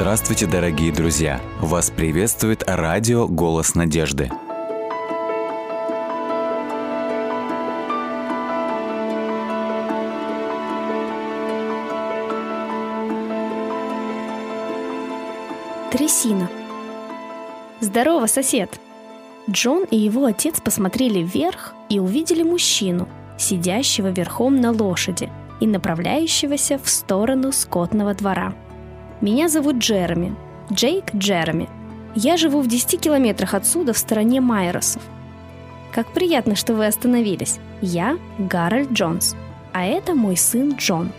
Здравствуйте, дорогие друзья! Вас приветствует радио «Голос надежды». Трясина. Здорово, сосед! Джон и его отец посмотрели вверх и увидели мужчину, сидящего верхом на лошади и направляющегося в сторону скотного двора. Меня зовут Джереми, Джейк Джереми. Я живу в 10 километрах отсюда, в стороне Майросов. Как приятно, что вы остановились. Я Гарольд Джонс, а это мой сын Джон.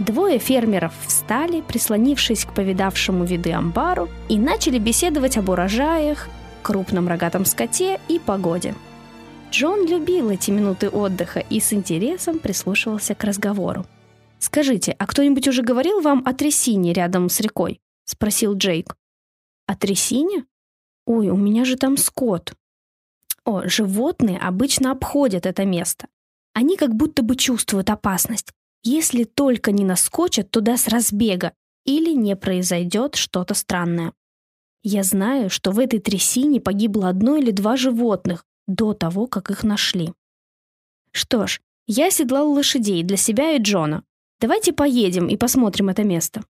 Двое фермеров встали, прислонившись к повидавшему виды амбару, и начали беседовать об урожаях, крупном рогатом скоте и погоде. Джон любил эти минуты отдыха и с интересом прислушивался к разговору. «Скажите, а кто-нибудь уже говорил вам о трясине рядом с рекой?» — спросил Джейк. «О трясине? Ой, у меня же там скот». О, животные обычно обходят это место. Они как будто бы чувствуют опасность, если только не наскочат туда с разбега или не произойдет что-то странное. Я знаю, что в этой трясине погибло одно или два животных до того, как их нашли. Что ж, я седлал лошадей для себя и Джона. Давайте поедем и посмотрим это место.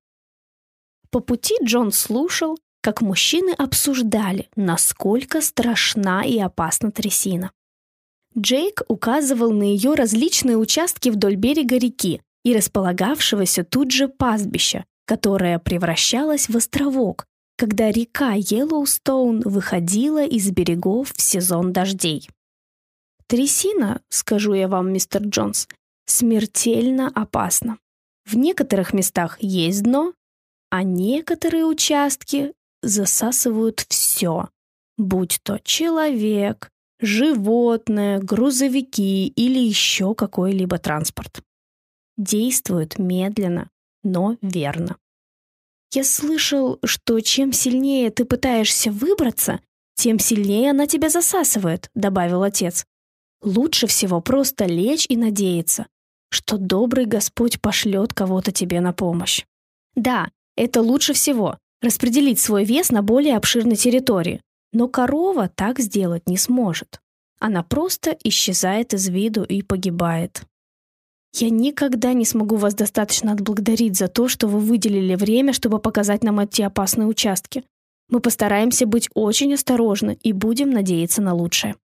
По пути Джон слушал, как мужчины обсуждали, насколько страшна и опасна трясина. Джейк указывал на ее различные участки вдоль берега реки и располагавшегося тут же пастбища, которое превращалось в островок, когда река Йеллоустоун выходила из берегов в сезон дождей. Трясина, скажу я вам, мистер Джонс, смертельно опасна. В некоторых местах есть дно, а некоторые участки засасывают все, будь то человек, животное, грузовики или еще какой-либо транспорт. Действуют медленно, но верно. Я слышал, что чем сильнее ты пытаешься выбраться, тем сильнее она тебя засасывает, добавил отец. Лучше всего просто лечь и надеяться, что добрый Господь пошлет кого-то тебе на помощь. Да, это лучше всего – распределить свой вес на более обширной территории. Но корова так сделать не сможет. Она просто исчезает из виду и погибает. Я никогда не смогу вас достаточно отблагодарить за то, что вы выделили время, чтобы показать нам эти опасные участки. Мы постараемся быть очень осторожны и будем надеяться на лучшее.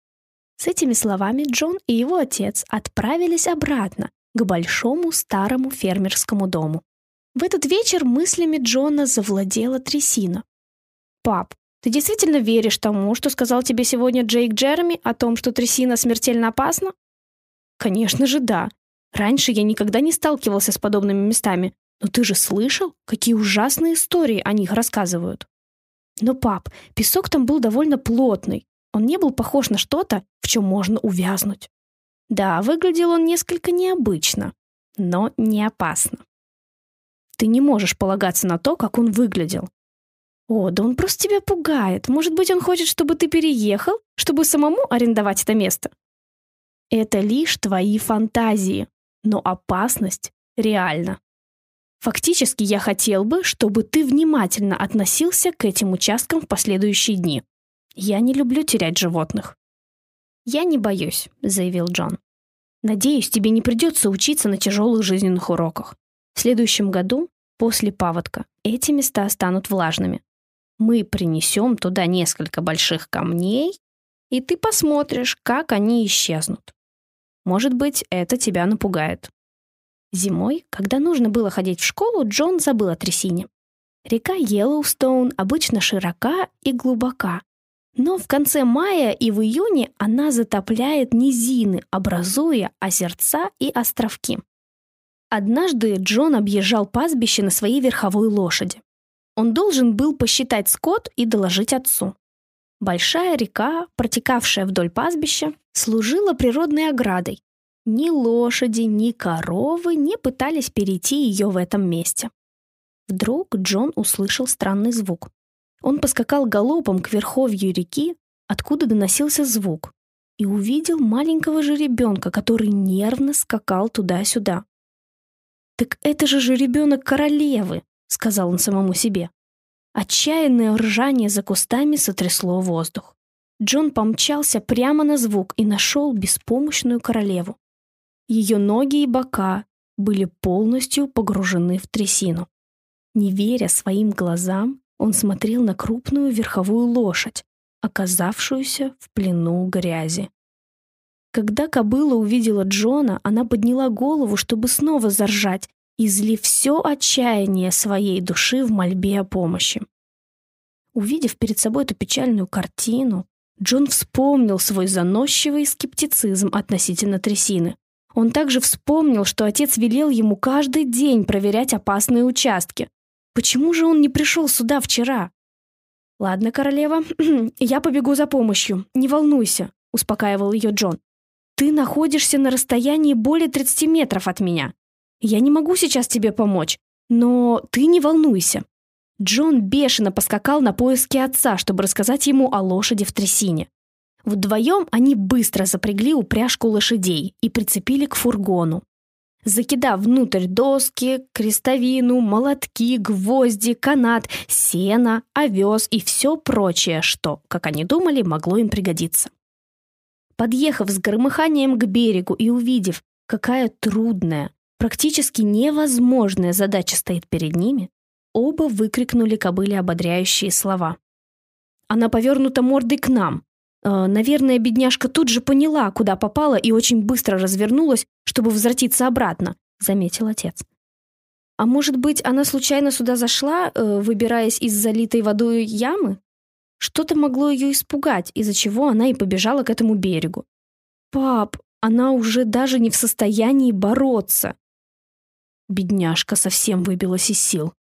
С этими словами Джон и его отец отправились обратно к большому старому фермерскому дому. В этот вечер мыслями Джона завладела трясина. «Пап, ты действительно веришь тому, что сказал тебе сегодня Джейк Джереми о том, что трясина смертельно опасна?» «Конечно же да. Раньше я никогда не сталкивался с подобными местами, но ты же слышал, какие ужасные истории о них рассказывают. Но, пап, песок там был довольно плотный. Он не был похож на что-то, в чем можно увязнуть. Да, выглядел он несколько необычно, но не опасно. Ты не можешь полагаться на то, как он выглядел. О, да он просто тебя пугает. Может быть, он хочет, чтобы ты переехал, чтобы самому арендовать это место? Это лишь твои фантазии но опасность реальна. Фактически я хотел бы, чтобы ты внимательно относился к этим участкам в последующие дни. Я не люблю терять животных. Я не боюсь, заявил Джон. Надеюсь, тебе не придется учиться на тяжелых жизненных уроках. В следующем году, после паводка, эти места станут влажными. Мы принесем туда несколько больших камней, и ты посмотришь, как они исчезнут. Может быть, это тебя напугает. Зимой, когда нужно было ходить в школу, Джон забыл о трясине. Река Йеллоустоун обычно широка и глубока, но в конце мая и в июне она затопляет низины, образуя озерца и островки. Однажды Джон объезжал пастбище на своей верховой лошади. Он должен был посчитать скот и доложить отцу. Большая река, протекавшая вдоль пастбища, служила природной оградой. Ни лошади, ни коровы не пытались перейти ее в этом месте. Вдруг Джон услышал странный звук. Он поскакал галопом к верховью реки, откуда доносился звук, и увидел маленького жеребенка, который нервно скакал туда-сюда. «Так это же жеребенок королевы», — сказал он самому себе. Отчаянное ржание за кустами сотрясло воздух. Джон помчался прямо на звук и нашел беспомощную королеву. Ее ноги и бока были полностью погружены в трясину. Не веря своим глазам, он смотрел на крупную верховую лошадь, оказавшуюся в плену грязи. Когда кобыла увидела Джона, она подняла голову, чтобы снова заржать, излив все отчаяние своей души в мольбе о помощи. Увидев перед собой эту печальную картину, Джон вспомнил свой заносчивый скептицизм относительно трясины. Он также вспомнил, что отец велел ему каждый день проверять опасные участки. Почему же он не пришел сюда вчера? «Ладно, королева, я побегу за помощью, не волнуйся», — успокаивал ее Джон. «Ты находишься на расстоянии более 30 метров от меня. Я не могу сейчас тебе помочь, но ты не волнуйся». Джон бешено поскакал на поиски отца, чтобы рассказать ему о лошади в трясине. Вдвоем они быстро запрягли упряжку лошадей и прицепили к фургону. Закидав внутрь доски, крестовину, молотки, гвозди, канат, сено, овес и все прочее, что, как они думали, могло им пригодиться. Подъехав с громыханием к берегу и увидев, какая трудная, практически невозможная задача стоит перед ними, оба выкрикнули кобыле ободряющие слова. «Она повернута мордой к нам, наверное, бедняжка тут же поняла, куда попала, и очень быстро развернулась, чтобы возвратиться обратно, заметил отец. А может быть, она случайно сюда зашла, э, выбираясь из залитой водой ямы? Что-то могло ее испугать, из-за чего она и побежала к этому берегу. Пап, она уже даже не в состоянии бороться. Бедняжка совсем выбилась из сил.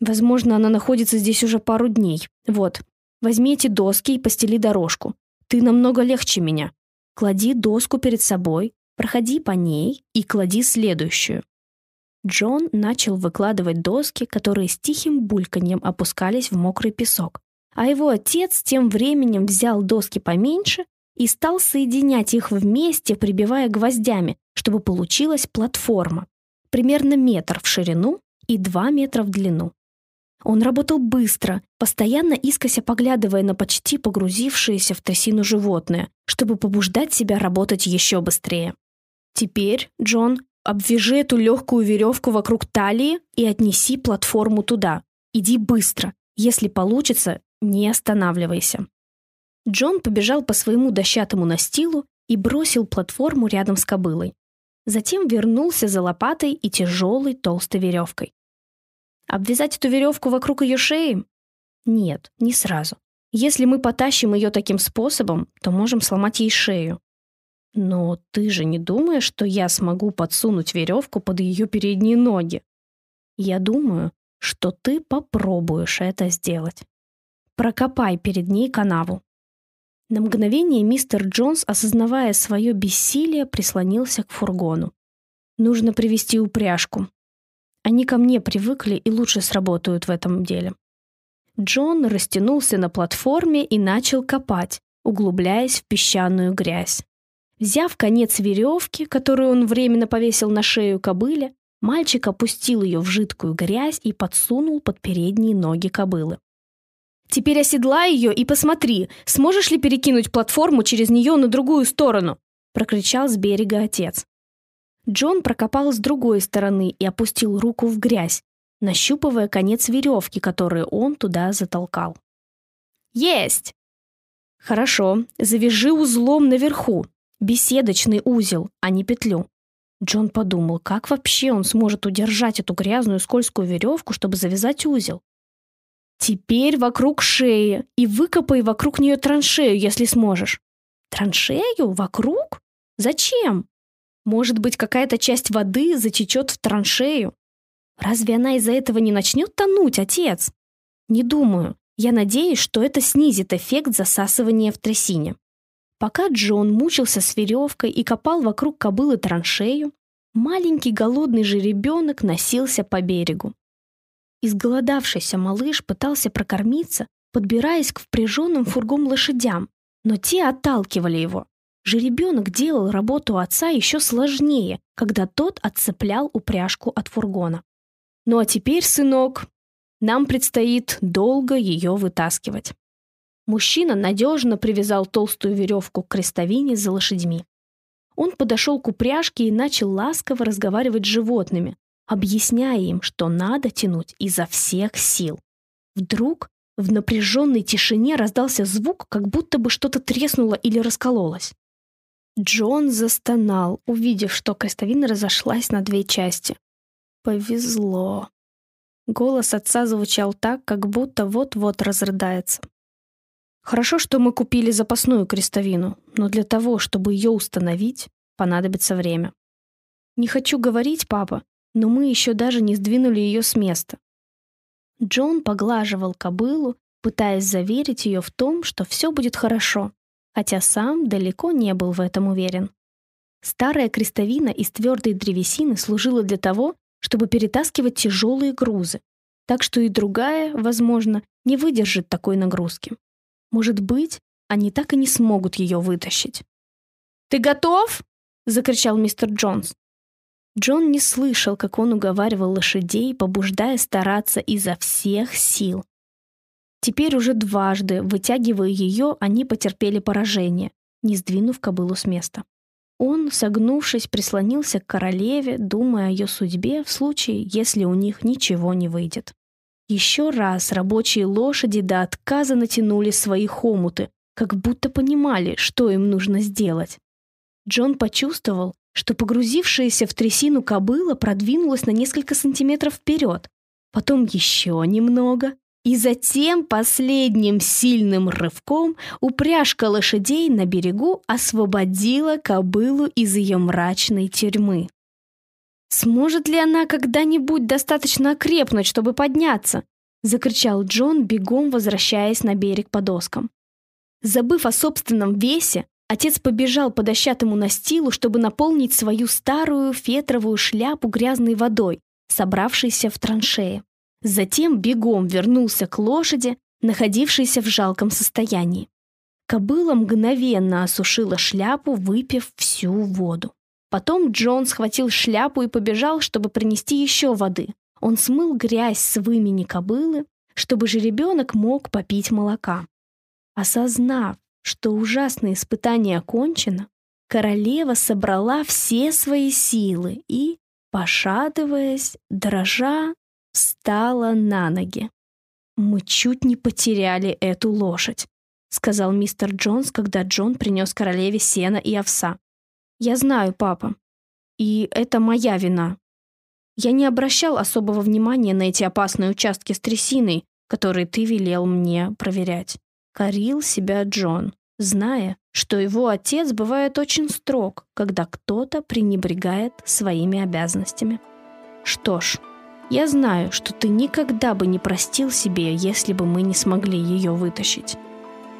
Возможно, она находится здесь уже пару дней. Вот, возьми эти доски и постели дорожку. Ты намного легче меня. Клади доску перед собой, проходи по ней и клади следующую. Джон начал выкладывать доски, которые с тихим бульканьем опускались в мокрый песок. А его отец тем временем взял доски поменьше и стал соединять их вместе, прибивая гвоздями, чтобы получилась платформа. Примерно метр в ширину и два метра в длину. Он работал быстро, постоянно искося поглядывая на почти погрузившееся в трясину животное, чтобы побуждать себя работать еще быстрее. «Теперь, Джон, обвяжи эту легкую веревку вокруг талии и отнеси платформу туда. Иди быстро. Если получится, не останавливайся». Джон побежал по своему дощатому настилу и бросил платформу рядом с кобылой. Затем вернулся за лопатой и тяжелой толстой веревкой. Обвязать эту веревку вокруг ее шеи? Нет, не сразу. Если мы потащим ее таким способом, то можем сломать ей шею. Но ты же не думаешь, что я смогу подсунуть веревку под ее передние ноги? Я думаю, что ты попробуешь это сделать. Прокопай перед ней канаву. На мгновение мистер Джонс, осознавая свое бессилие, прислонился к фургону. Нужно привести упряжку. Они ко мне привыкли и лучше сработают в этом деле. Джон растянулся на платформе и начал копать, углубляясь в песчаную грязь. Взяв конец веревки, которую он временно повесил на шею кобыле, мальчик опустил ее в жидкую грязь и подсунул под передние ноги кобылы. «Теперь оседлай ее и посмотри, сможешь ли перекинуть платформу через нее на другую сторону?» — прокричал с берега отец. Джон прокопал с другой стороны и опустил руку в грязь, нащупывая конец веревки, которую он туда затолкал. «Есть!» «Хорошо, завяжи узлом наверху. Беседочный узел, а не петлю». Джон подумал, как вообще он сможет удержать эту грязную скользкую веревку, чтобы завязать узел. «Теперь вокруг шеи и выкопай вокруг нее траншею, если сможешь». «Траншею? Вокруг? Зачем?» Может быть, какая-то часть воды затечет в траншею? Разве она из-за этого не начнет тонуть, отец? Не думаю. Я надеюсь, что это снизит эффект засасывания в трясине. Пока Джон мучился с веревкой и копал вокруг кобылы траншею, маленький голодный жеребенок носился по берегу. Изголодавшийся малыш пытался прокормиться, подбираясь к впряженным фургом лошадям, но те отталкивали его. Жеребенок делал работу отца еще сложнее, когда тот отцеплял упряжку от фургона. «Ну а теперь, сынок, Нам предстоит долго ее вытаскивать. Мужчина надежно привязал толстую веревку к крестовине за лошадьми. Он подошел к упряжке и начал ласково разговаривать с животными, объясняя им, что надо тянуть изо всех сил. Вдруг в напряженной тишине раздался звук, как будто бы что-то треснуло или раскололось. Джон застонал, увидев, что крестовина разошлась на две части. Повезло. Голос отца звучал так, как будто вот-вот разрыдается. Хорошо, что мы купили запасную крестовину, но для того, чтобы ее установить, понадобится время. Не хочу говорить, папа, но мы еще даже не сдвинули ее с места. Джон поглаживал кобылу, пытаясь заверить ее в том, что все будет хорошо, хотя сам далеко не был в этом уверен. Старая крестовина из твердой древесины служила для того, чтобы перетаскивать тяжелые грузы, так что и другая, возможно, не выдержит такой нагрузки. Может быть, они так и не смогут ее вытащить. «Ты готов?» — закричал мистер Джонс. Джон не слышал, как он уговаривал лошадей, побуждая стараться изо всех сил. Теперь уже дважды, вытягивая ее, они потерпели поражение, не сдвинув кобылу с места. Он, согнувшись, прислонился к королеве, думая о ее судьбе в случае, если у них ничего не выйдет. Еще раз рабочие лошади до отказа натянули свои хомуты, как будто понимали, что им нужно сделать. Джон почувствовал, что погрузившаяся в трясину кобыла продвинулась на несколько сантиметров вперед, потом еще немного, и затем последним сильным рывком упряжка лошадей на берегу освободила кобылу из ее мрачной тюрьмы. «Сможет ли она когда-нибудь достаточно окрепнуть, чтобы подняться?» — закричал Джон, бегом возвращаясь на берег по доскам. Забыв о собственном весе, отец побежал по дощатому настилу, чтобы наполнить свою старую фетровую шляпу грязной водой, собравшейся в траншее. Затем бегом вернулся к лошади, находившейся в жалком состоянии. Кобыла мгновенно осушила шляпу, выпив всю воду. Потом Джон схватил шляпу и побежал, чтобы принести еще воды. Он смыл грязь с вымени кобылы, чтобы же ребенок мог попить молока. Осознав, что ужасное испытание окончено, королева собрала все свои силы и, пошатываясь, дрожа, встала на ноги. «Мы чуть не потеряли эту лошадь», — сказал мистер Джонс, когда Джон принес королеве сено и овса. «Я знаю, папа. И это моя вина. Я не обращал особого внимания на эти опасные участки с трясиной, которые ты велел мне проверять. Корил себя Джон, зная, что его отец бывает очень строг, когда кто-то пренебрегает своими обязанностями. Что ж, я знаю, что ты никогда бы не простил себе, если бы мы не смогли ее вытащить.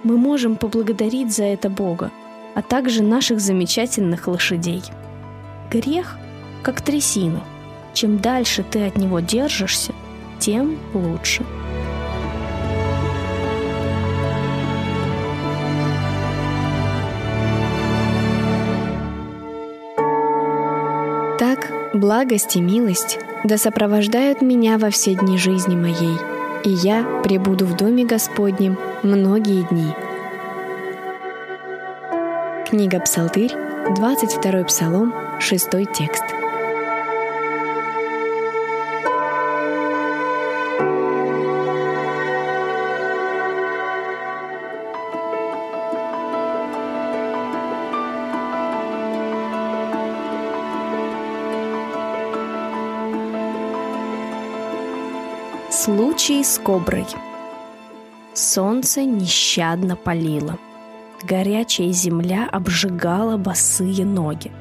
Мы можем поблагодарить за это Бога, а также наших замечательных лошадей. Грех, как трясина. Чем дальше ты от него держишься, тем лучше. Благость и милость да сопровождают меня во все дни жизни моей, и я пребуду в доме Господнем многие дни. Книга Псалтырь, 22 Псалом, 6 текст. Коброй. Солнце нещадно палило. Горячая земля обжигала босые ноги.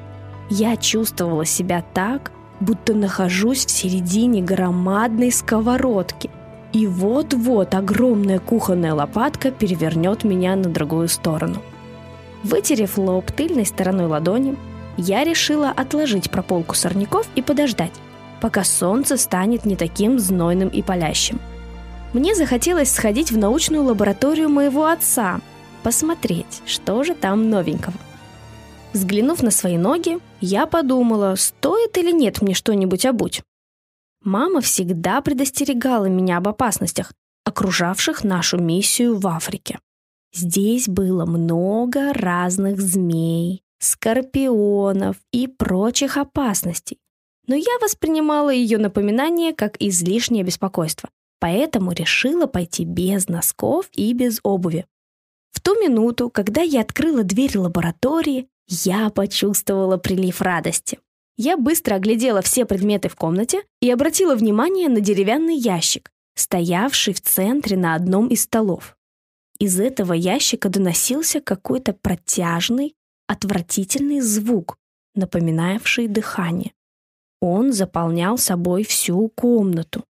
Я чувствовала себя так, будто нахожусь в середине громадной сковородки. И вот-вот огромная кухонная лопатка перевернет меня на другую сторону. Вытерев лоб тыльной стороной ладони, я решила отложить прополку сорняков и подождать пока солнце станет не таким знойным и палящим. Мне захотелось сходить в научную лабораторию моего отца, посмотреть, что же там новенького. Взглянув на свои ноги, я подумала, стоит или нет мне что-нибудь обуть. Мама всегда предостерегала меня об опасностях, окружавших нашу миссию в Африке. Здесь было много разных змей, скорпионов и прочих опасностей. Но я воспринимала ее напоминание как излишнее беспокойство, поэтому решила пойти без носков и без обуви. В ту минуту, когда я открыла дверь лаборатории, я почувствовала прилив радости. Я быстро оглядела все предметы в комнате и обратила внимание на деревянный ящик, стоявший в центре на одном из столов. Из этого ящика доносился какой-то протяжный, отвратительный звук, напоминавший дыхание. Он заполнял собой всю комнату.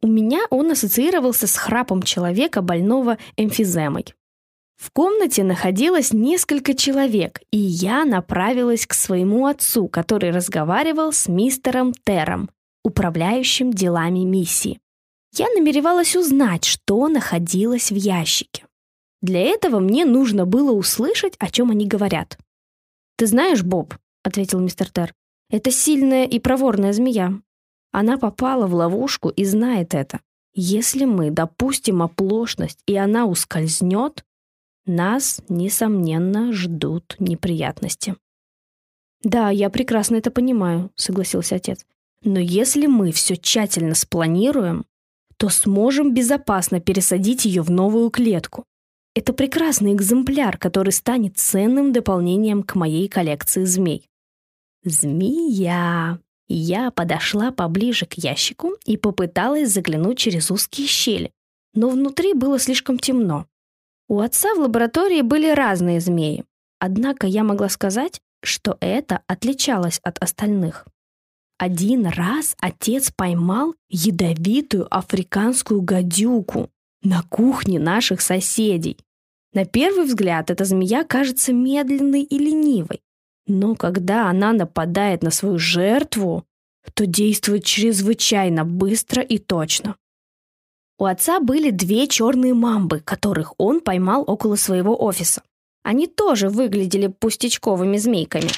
У меня он ассоциировался с храпом человека, больного эмфиземой. В комнате находилось несколько человек, и я направилась к своему отцу, который разговаривал с мистером Тером, управляющим делами миссии. Я намеревалась узнать, что находилось в ящике. Для этого мне нужно было услышать, о чем они говорят. «Ты знаешь, Боб», — ответил мистер Тер, — «это сильная и проворная змея. Она попала в ловушку и знает это. Если мы допустим оплошность, и она ускользнет, нас, несомненно, ждут неприятности. «Да, я прекрасно это понимаю», — согласился отец. «Но если мы все тщательно спланируем, то сможем безопасно пересадить ее в новую клетку. Это прекрасный экземпляр, который станет ценным дополнением к моей коллекции змей». «Змея!» Я подошла поближе к ящику и попыталась заглянуть через узкие щели, но внутри было слишком темно. У отца в лаборатории были разные змеи, однако я могла сказать, что это отличалось от остальных. Один раз отец поймал ядовитую африканскую гадюку на кухне наших соседей. На первый взгляд эта змея кажется медленной и ленивой, но когда она нападает на свою жертву, то действует чрезвычайно быстро и точно. У отца были две черные мамбы, которых он поймал около своего офиса. Они тоже выглядели пустячковыми змейками,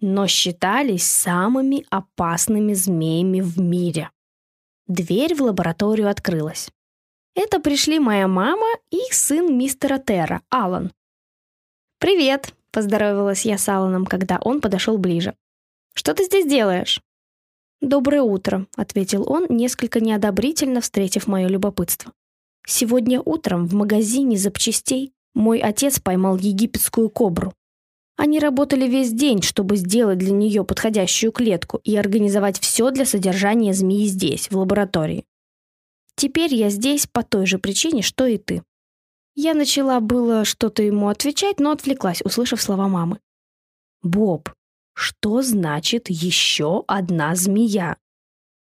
но считались самыми опасными змеями в мире. Дверь в лабораторию открылась. Это пришли моя мама и сын мистера Терра, Алан. «Привет!» — поздоровалась я с Аланом, когда он подошел ближе. «Что ты здесь делаешь?» «Доброе утро», — ответил он, несколько неодобрительно встретив мое любопытство. «Сегодня утром в магазине запчастей мой отец поймал египетскую кобру. Они работали весь день, чтобы сделать для нее подходящую клетку и организовать все для содержания змеи здесь, в лаборатории. Теперь я здесь по той же причине, что и ты». Я начала было что-то ему отвечать, но отвлеклась, услышав слова мамы. «Боб, что значит еще одна змея?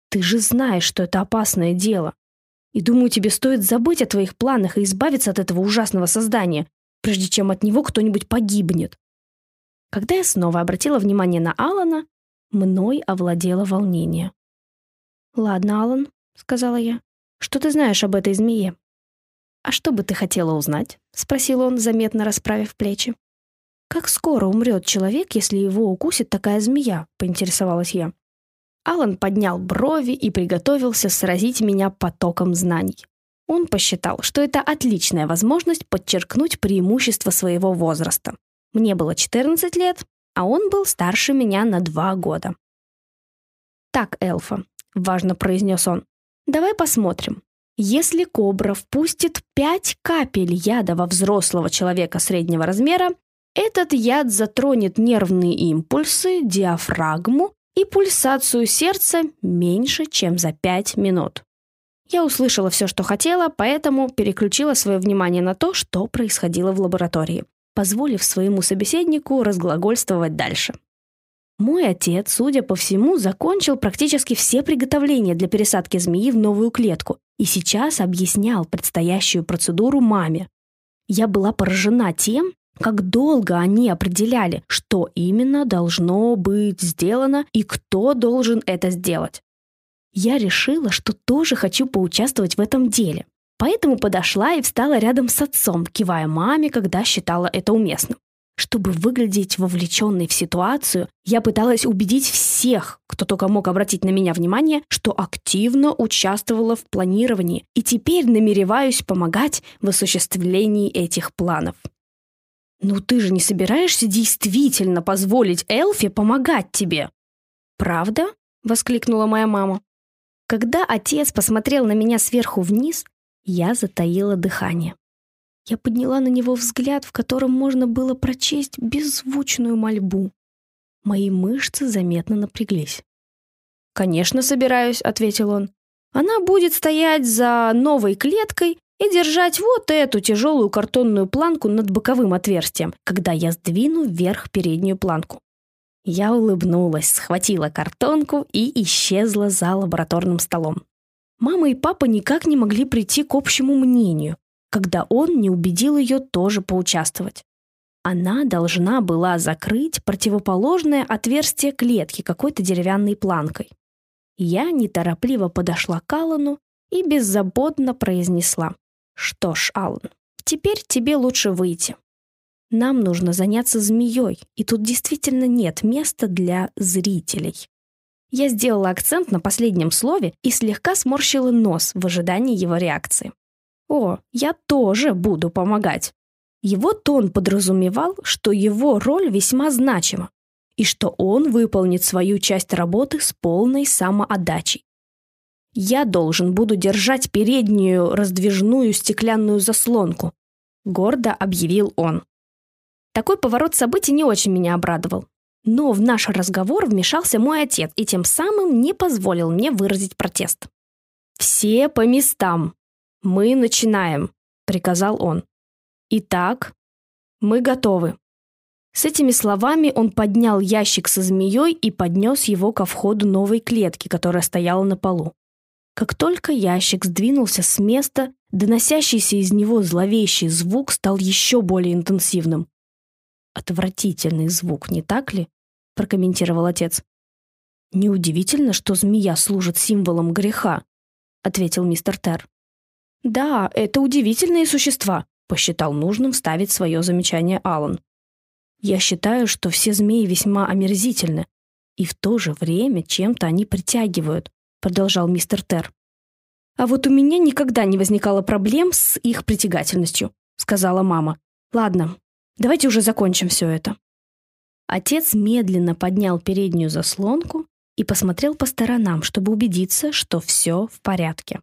Ты же знаешь, что это опасное дело. И думаю, тебе стоит забыть о твоих планах и избавиться от этого ужасного создания, прежде чем от него кто-нибудь погибнет. Когда я снова обратила внимание на Алана, мной овладело волнение. «Ладно, Алан», — сказала я, — «что ты знаешь об этой змее?» «А что бы ты хотела узнать?» — спросил он, заметно расправив плечи. «Как скоро умрет человек, если его укусит такая змея?» — поинтересовалась я. Алан поднял брови и приготовился сразить меня потоком знаний. Он посчитал, что это отличная возможность подчеркнуть преимущество своего возраста. Мне было 14 лет, а он был старше меня на два года. «Так, Элфа», — важно произнес он, — «давай посмотрим. Если кобра впустит пять капель яда во взрослого человека среднего размера, этот яд затронет нервные импульсы, диафрагму и пульсацию сердца меньше, чем за 5 минут. Я услышала все, что хотела, поэтому переключила свое внимание на то, что происходило в лаборатории, позволив своему собеседнику разглагольствовать дальше. Мой отец, судя по всему, закончил практически все приготовления для пересадки змеи в новую клетку и сейчас объяснял предстоящую процедуру маме. Я была поражена тем, как долго они определяли, что именно должно быть сделано и кто должен это сделать. Я решила, что тоже хочу поучаствовать в этом деле. Поэтому подошла и встала рядом с отцом, кивая маме, когда считала это уместным. Чтобы выглядеть вовлеченной в ситуацию, я пыталась убедить всех, кто только мог обратить на меня внимание, что активно участвовала в планировании и теперь намереваюсь помогать в осуществлении этих планов. «Ну ты же не собираешься действительно позволить Элфи помогать тебе?» «Правда?» — воскликнула моя мама. Когда отец посмотрел на меня сверху вниз, я затаила дыхание. Я подняла на него взгляд, в котором можно было прочесть беззвучную мольбу. Мои мышцы заметно напряглись. «Конечно, собираюсь», — ответил он. «Она будет стоять за новой клеткой и держать вот эту тяжелую картонную планку над боковым отверстием, когда я сдвину вверх переднюю планку». Я улыбнулась, схватила картонку и исчезла за лабораторным столом. Мама и папа никак не могли прийти к общему мнению, когда он не убедил ее тоже поучаствовать. Она должна была закрыть противоположное отверстие клетки какой-то деревянной планкой. Я неторопливо подошла к Аллану и беззаботно произнесла. «Что ж, Аллан, теперь тебе лучше выйти. Нам нужно заняться змеей, и тут действительно нет места для зрителей». Я сделала акцент на последнем слове и слегка сморщила нос в ожидании его реакции. «О, я тоже буду помогать». Его тон подразумевал, что его роль весьма значима и что он выполнит свою часть работы с полной самоотдачей. «Я должен буду держать переднюю раздвижную стеклянную заслонку», — гордо объявил он. Такой поворот событий не очень меня обрадовал. Но в наш разговор вмешался мой отец и тем самым не позволил мне выразить протест. «Все по местам», «Мы начинаем», — приказал он. «Итак, мы готовы». С этими словами он поднял ящик со змеей и поднес его ко входу новой клетки, которая стояла на полу. Как только ящик сдвинулся с места, доносящийся из него зловещий звук стал еще более интенсивным. «Отвратительный звук, не так ли?» – прокомментировал отец. «Неудивительно, что змея служит символом греха», – ответил мистер Тер. «Да, это удивительные существа», — посчитал нужным ставить свое замечание Алан. «Я считаю, что все змеи весьма омерзительны, и в то же время чем-то они притягивают», — продолжал мистер Тер. «А вот у меня никогда не возникало проблем с их притягательностью», — сказала мама. «Ладно, давайте уже закончим все это». Отец медленно поднял переднюю заслонку и посмотрел по сторонам, чтобы убедиться, что все в порядке.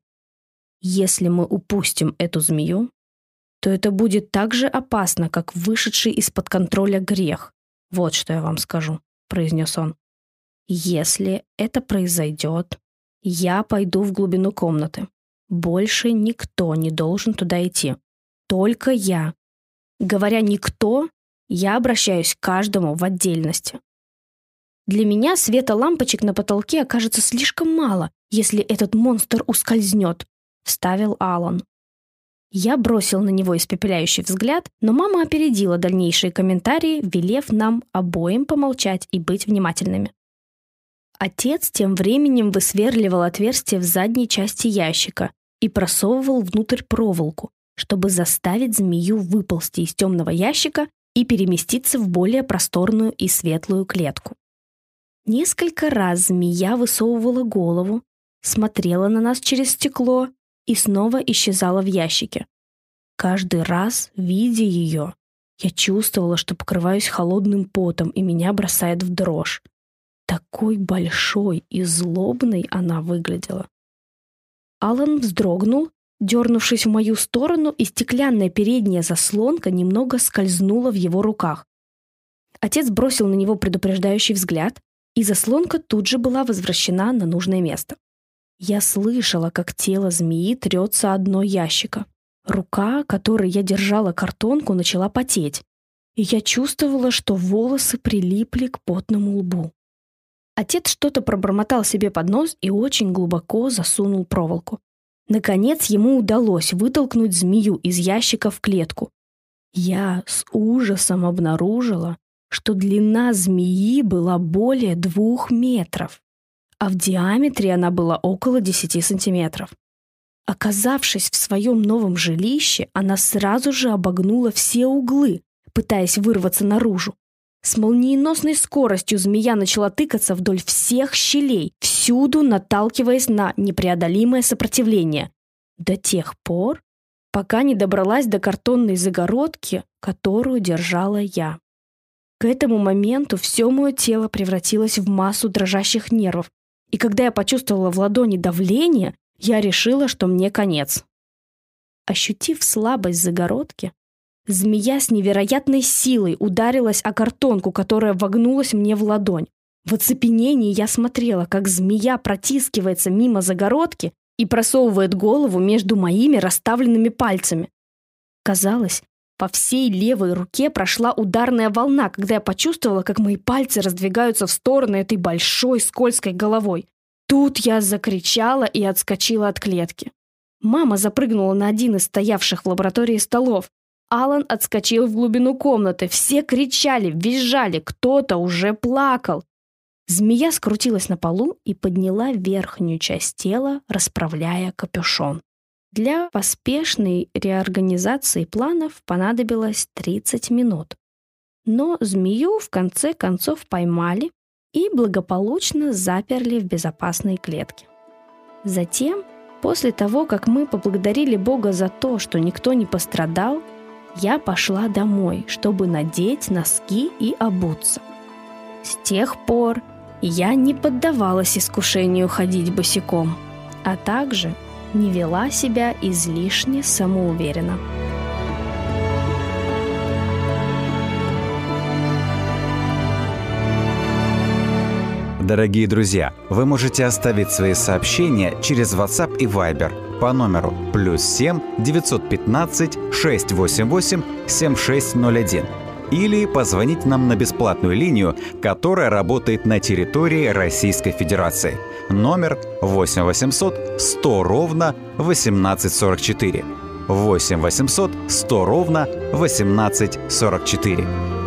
Если мы упустим эту змею, то это будет так же опасно, как вышедший из-под контроля грех. Вот что я вам скажу, произнес он. Если это произойдет, я пойду в глубину комнаты. Больше никто не должен туда идти. Только я. Говоря «никто», я обращаюсь к каждому в отдельности. Для меня света лампочек на потолке окажется слишком мало, если этот монстр ускользнет, — вставил Алан. Я бросил на него испепеляющий взгляд, но мама опередила дальнейшие комментарии, велев нам обоим помолчать и быть внимательными. Отец тем временем высверливал отверстие в задней части ящика и просовывал внутрь проволоку, чтобы заставить змею выползти из темного ящика и переместиться в более просторную и светлую клетку. Несколько раз змея высовывала голову, смотрела на нас через стекло и снова исчезала в ящике. Каждый раз, видя ее, я чувствовала, что покрываюсь холодным потом, и меня бросает в дрожь. Такой большой и злобной она выглядела. Алан вздрогнул, дернувшись в мою сторону, и стеклянная передняя заслонка немного скользнула в его руках. Отец бросил на него предупреждающий взгляд, и заслонка тут же была возвращена на нужное место. Я слышала, как тело змеи трется о дно ящика. Рука, которой я держала картонку, начала потеть, и я чувствовала, что волосы прилипли к потному лбу. Отец что-то пробормотал себе под нос и очень глубоко засунул проволоку. Наконец ему удалось вытолкнуть змею из ящика в клетку. Я с ужасом обнаружила, что длина змеи была более двух метров а в диаметре она была около 10 сантиметров. Оказавшись в своем новом жилище, она сразу же обогнула все углы, пытаясь вырваться наружу. С молниеносной скоростью змея начала тыкаться вдоль всех щелей, всюду наталкиваясь на непреодолимое сопротивление. До тех пор, пока не добралась до картонной загородки, которую держала я. К этому моменту все мое тело превратилось в массу дрожащих нервов, и когда я почувствовала в ладони давление, я решила, что мне конец. Ощутив слабость загородки, змея с невероятной силой ударилась о картонку, которая вогнулась мне в ладонь. В оцепенении я смотрела, как змея протискивается мимо загородки и просовывает голову между моими расставленными пальцами. Казалось, по всей левой руке прошла ударная волна, когда я почувствовала, как мои пальцы раздвигаются в стороны этой большой скользкой головой. Тут я закричала и отскочила от клетки. Мама запрыгнула на один из стоявших в лаборатории столов. Алан отскочил в глубину комнаты. Все кричали, визжали, кто-то уже плакал. Змея скрутилась на полу и подняла верхнюю часть тела, расправляя капюшон. Для поспешной реорганизации планов понадобилось 30 минут. Но змею в конце концов поймали и благополучно заперли в безопасной клетке. Затем, после того, как мы поблагодарили Бога за то, что никто не пострадал, я пошла домой, чтобы надеть носки и обуться. С тех пор я не поддавалась искушению ходить босиком, а также не вела себя излишне самоуверенно. Дорогие друзья, вы можете оставить свои сообщения через WhatsApp и Viber по номеру плюс 7 915 688 7601 или позвонить нам на бесплатную линию, которая работает на территории Российской Федерации. Номер 8 800 100 ровно 1844. 8 800 100 ровно 1844.